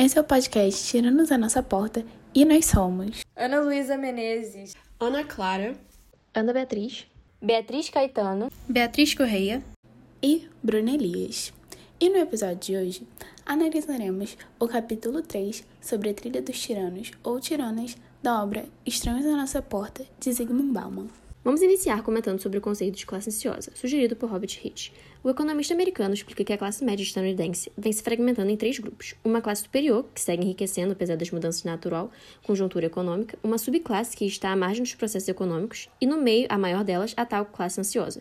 Esse é o podcast Tirando-nos a Nossa Porta e nós somos. Ana Luísa Menezes, Ana Clara, Ana Beatriz, Beatriz Caetano, Beatriz Correia. E Bruna Elias. E no episódio de hoje analisaremos o capítulo 3 sobre a trilha dos tiranos ou tiranas da obra Estranhos à Nossa Porta de Zygmunt Bauman. Vamos iniciar comentando sobre o conceito de classe ansiosa, sugerido por Robert Hitch. O economista americano explica que a classe média estadunidense vem se fragmentando em três grupos: uma classe superior, que segue enriquecendo apesar das mudanças natural, conjuntura econômica, uma subclasse que está à margem dos processos econômicos, e no meio, a maior delas, a tal classe ansiosa.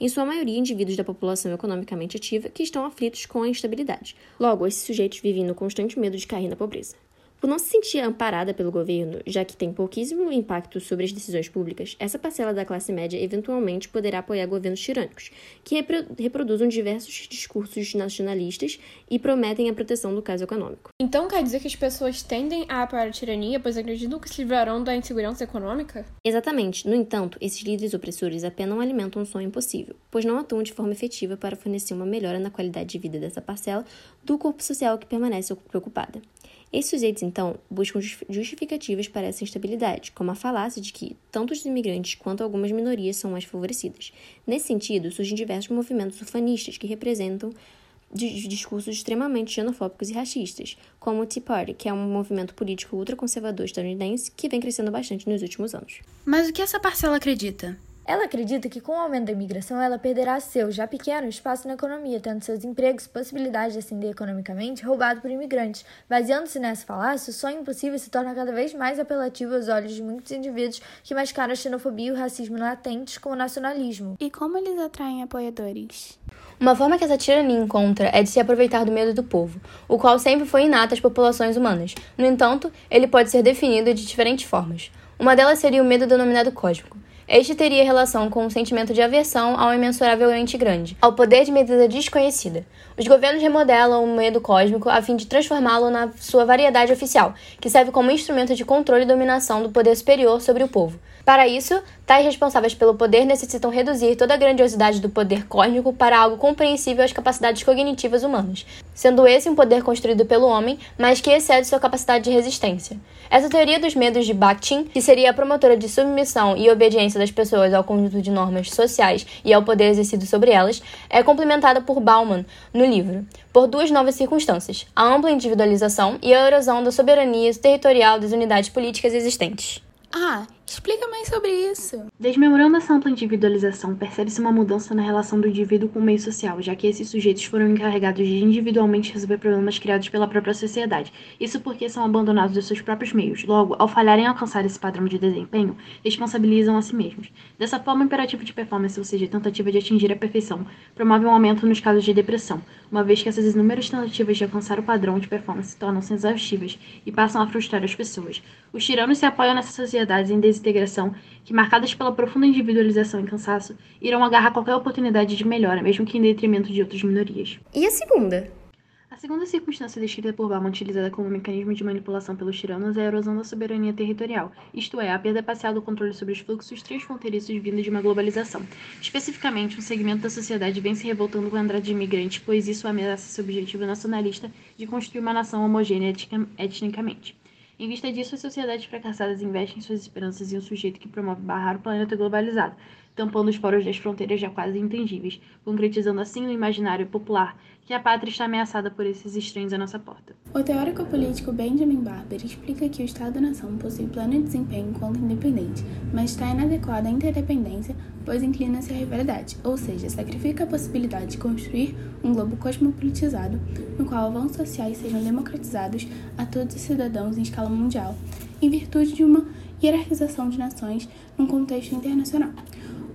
Em sua maioria, indivíduos da população economicamente ativa que estão aflitos com a instabilidade. Logo, esses sujeitos vivem no constante medo de cair na pobreza. Por não se sentir amparada pelo governo, já que tem pouquíssimo impacto sobre as decisões públicas, essa parcela da classe média eventualmente poderá apoiar governos tirânicos, que repro reproduzem diversos discursos nacionalistas e prometem a proteção do caso econômico. Então quer dizer que as pessoas tendem a apoiar a tirania, pois acreditam que se livrarão da insegurança econômica? Exatamente. No entanto, esses líderes opressores apenas alimentam um sonho impossível, pois não atuam de forma efetiva para fornecer uma melhora na qualidade de vida dessa parcela do corpo social que permanece preocupada. Esses sujeitos, então, buscam justificativas para essa instabilidade, como a falácia de que tanto os imigrantes quanto algumas minorias são mais favorecidas. Nesse sentido, surgem diversos movimentos ufanistas que representam discursos extremamente xenofóbicos e racistas, como o Tea Party, que é um movimento político ultraconservador estadunidense que vem crescendo bastante nos últimos anos. Mas o que essa parcela acredita? Ela acredita que com o aumento da imigração ela perderá seu, já pequeno, espaço na economia, tendo seus empregos e possibilidade de ascender economicamente roubado por imigrantes. Baseando-se nessa falácia, o sonho impossível se torna cada vez mais apelativo aos olhos de muitos indivíduos que mascaram a xenofobia e o racismo latentes com o nacionalismo. E como eles atraem apoiadores? Uma forma que essa tirania encontra é de se aproveitar do medo do povo, o qual sempre foi inato às populações humanas. No entanto, ele pode ser definido de diferentes formas. Uma delas seria o medo denominado cósmico. Este teria relação com um sentimento de aversão ao imensuravelmente grande, ao poder de medida desconhecida. Os governos remodelam o medo cósmico a fim de transformá-lo na sua variedade oficial, que serve como instrumento de controle e dominação do poder superior sobre o povo. Para isso, tais responsáveis pelo poder necessitam reduzir toda a grandiosidade do poder cósmico para algo compreensível às capacidades cognitivas humanas, sendo esse um poder construído pelo homem, mas que excede sua capacidade de resistência. Essa teoria dos medos de Bakhtin, que seria a promotora de submissão e obediência das pessoas ao conjunto de normas sociais e ao poder exercido sobre elas, é complementada por Bauman no livro, por duas novas circunstâncias: a ampla individualização e a erosão da soberania territorial das unidades políticas existentes. Ah, explica mais sobre isso. Desmemorando essa ampla individualização, percebe-se uma mudança na relação do indivíduo com o meio social, já que esses sujeitos foram encarregados de individualmente resolver problemas criados pela própria sociedade. Isso porque são abandonados dos seus próprios meios. Logo, ao falharem em alcançar esse padrão de desempenho, responsabilizam a si mesmos. Dessa forma, o imperativo de performance, ou seja, a tentativa de atingir a perfeição, promove um aumento nos casos de depressão, uma vez que essas inúmeras tentativas de alcançar o padrão de performance tornam-se exaustivas e passam a frustrar as pessoas. Os tiranos se apoiam nessas sociedades em desintegração que, marcadas pela profunda individualização e cansaço, irão agarrar qualquer oportunidade de melhora, mesmo que em detrimento de outras minorias. E a segunda? Segunda circunstância descrita por Bauman, utilizada como mecanismo de manipulação pelos tiranos, é a erosão da soberania territorial, isto é, a perda parcial do controle sobre os fluxos transfronteiriços vindos de uma globalização. Especificamente, um segmento da sociedade vem se revoltando com a entrada de imigrantes, pois isso ameaça seu objetivo nacionalista de construir uma nação homogênea etnicamente. Em vista disso, as sociedades fracassadas investem suas esperanças em um sujeito que promove barrar o planeta globalizado, tampando os poros das fronteiras já quase intangíveis, concretizando assim no imaginário popular que a pátria está ameaçada por esses estranhos à nossa porta. O teórico político Benjamin Barber explica que o Estado-nação possui plano de desempenho enquanto independente, mas está inadequado à interdependência, pois inclina-se à rivalidade, ou seja, sacrifica a possibilidade de construir um globo cosmopolitizado, no qual avanços sociais sejam democratizados a todos os cidadãos em escala mundial, em virtude de uma hierarquização de nações num contexto internacional.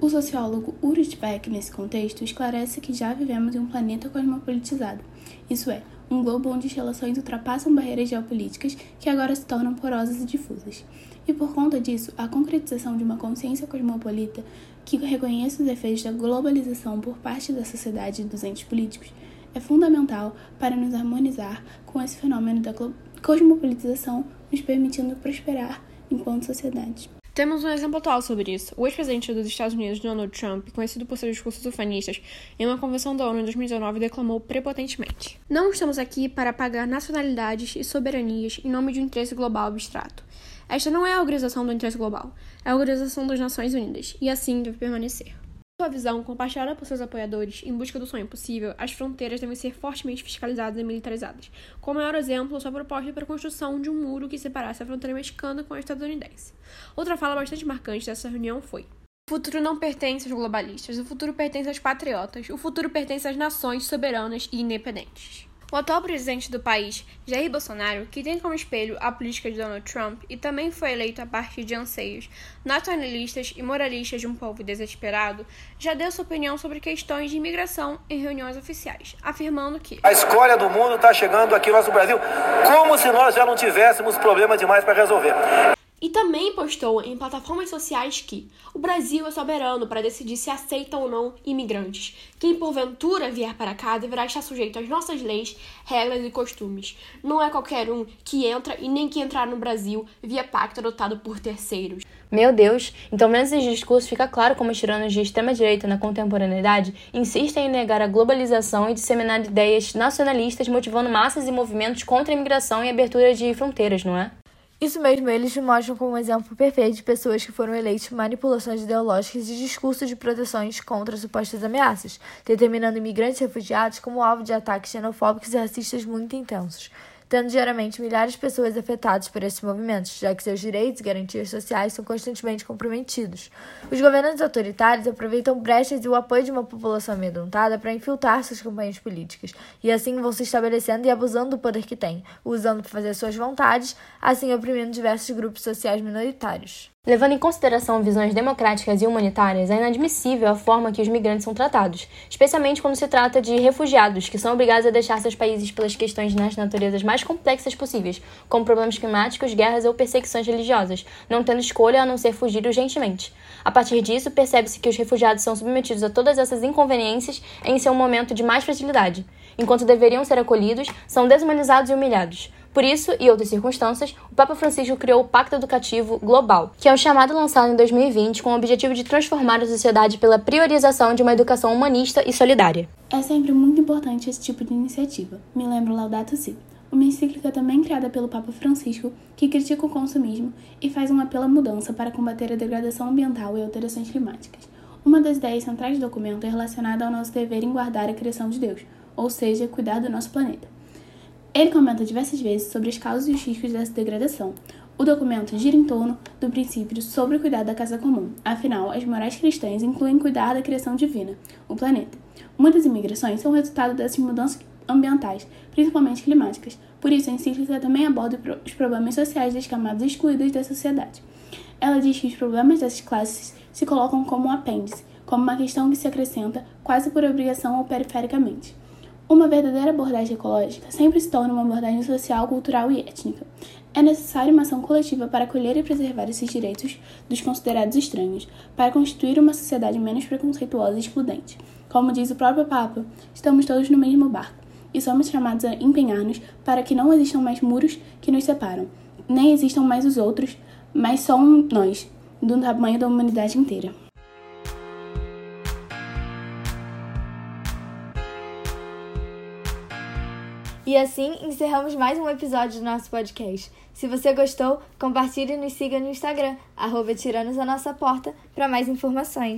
O sociólogo Ulrich Beck, nesse contexto, esclarece que já vivemos em um planeta cosmopolitizado, isso é, um globo onde as relações ultrapassam barreiras geopolíticas que agora se tornam porosas e difusas. E por conta disso, a concretização de uma consciência cosmopolita que reconheça os efeitos da globalização por parte da sociedade e dos entes políticos é fundamental para nos harmonizar com esse fenômeno da cosmopolitização, nos permitindo prosperar enquanto sociedade. Temos um exemplo atual sobre isso. O ex-presidente dos Estados Unidos, Donald Trump, conhecido por seus discursos ufanistas, em uma convenção da ONU em 2019 declamou prepotentemente: Não estamos aqui para pagar nacionalidades e soberanias em nome de um interesse global abstrato. Esta não é a organização do interesse global, é a organização das Nações Unidas, e assim deve permanecer sua visão, compartilhada por seus apoiadores em busca do sonho possível, as fronteiras devem ser fortemente fiscalizadas e militarizadas. Com o maior exemplo, sua proposta para a construção de um muro que separasse a fronteira mexicana com a estadunidense. Outra fala bastante marcante dessa reunião foi: o futuro não pertence aos globalistas, o futuro pertence aos patriotas, o futuro pertence às nações soberanas e independentes. O atual presidente do país, Jair Bolsonaro, que tem como espelho a política de Donald Trump e também foi eleito a partir de anseios nacionalistas e moralistas de um povo desesperado, já deu sua opinião sobre questões de imigração em reuniões oficiais, afirmando que a escolha do mundo está chegando aqui no nosso Brasil como se nós já não tivéssemos problema demais para resolver e também postou em plataformas sociais que o Brasil é soberano para decidir se aceita ou não imigrantes. Quem porventura vier para cá deverá estar sujeito às nossas leis, regras e costumes. Não é qualquer um que entra e nem que entrar no Brasil via pacto adotado por terceiros. Meu Deus, então vendo esses discursos fica claro como os tiranos de extrema-direita na contemporaneidade insistem em negar a globalização e disseminar ideias nacionalistas motivando massas e movimentos contra a imigração e abertura de fronteiras, não é? Isso mesmo, eles mostram como um exemplo perfeito de pessoas que foram eleitas por manipulações ideológicas e discursos de proteções contra supostas ameaças, determinando imigrantes e refugiados como alvo de ataques xenofóbicos e racistas muito intensos tendo diariamente milhares de pessoas afetadas por esses movimentos, já que seus direitos e garantias sociais são constantemente comprometidos. Os governantes autoritários aproveitam brechas e o apoio de uma população amedrontada para infiltrar suas campanhas políticas, e assim vão se estabelecendo e abusando do poder que têm, usando para fazer suas vontades, assim oprimindo diversos grupos sociais minoritários. Levando em consideração visões democráticas e humanitárias, é inadmissível a forma que os migrantes são tratados, especialmente quando se trata de refugiados, que são obrigados a deixar seus países pelas questões nas naturezas mais complexas possíveis, como problemas climáticos, guerras ou perseguições religiosas, não tendo escolha a não ser fugir urgentemente. A partir disso, percebe-se que os refugiados são submetidos a todas essas inconveniências em seu momento de mais fragilidade. Enquanto deveriam ser acolhidos, são desumanizados e humilhados. Por isso, e outras circunstâncias, o Papa Francisco criou o Pacto Educativo Global, que é um chamado lançado em 2020 com o objetivo de transformar a sociedade pela priorização de uma educação humanista e solidária. É sempre muito importante esse tipo de iniciativa. Me lembro Laudato Si, uma encíclica também criada pelo Papa Francisco, que critica o consumismo e faz um apelo à mudança para combater a degradação ambiental e alterações climáticas. Uma das ideias centrais do documento é relacionada ao nosso dever em guardar a criação de Deus, ou seja, cuidar do nosso planeta. Ele comenta diversas vezes sobre as causas e os riscos dessa degradação. O documento gira em torno do princípio sobre o cuidado da casa comum. Afinal, as morais cristãs incluem cuidar da criação divina, o planeta. Muitas imigrações são resultado dessas mudanças ambientais, principalmente climáticas. Por isso, a encíclica também aborda os problemas sociais das camadas excluídas da sociedade. Ela diz que os problemas dessas classes se colocam como um apêndice, como uma questão que se acrescenta quase por obrigação ou perifericamente. Uma verdadeira abordagem ecológica sempre se torna uma abordagem social, cultural e étnica. É necessária uma ação coletiva para acolher e preservar esses direitos dos considerados estranhos, para constituir uma sociedade menos preconceituosa e excludente. Como diz o próprio Papa, estamos todos no mesmo barco e somos chamados a empenhar-nos para que não existam mais muros que nos separam, nem existam mais os outros, mas só um nós, do tamanho da humanidade inteira. E assim encerramos mais um episódio do nosso podcast. Se você gostou, compartilhe e nos siga no Instagram, arroba Tiranos a Nossa Porta, para mais informações.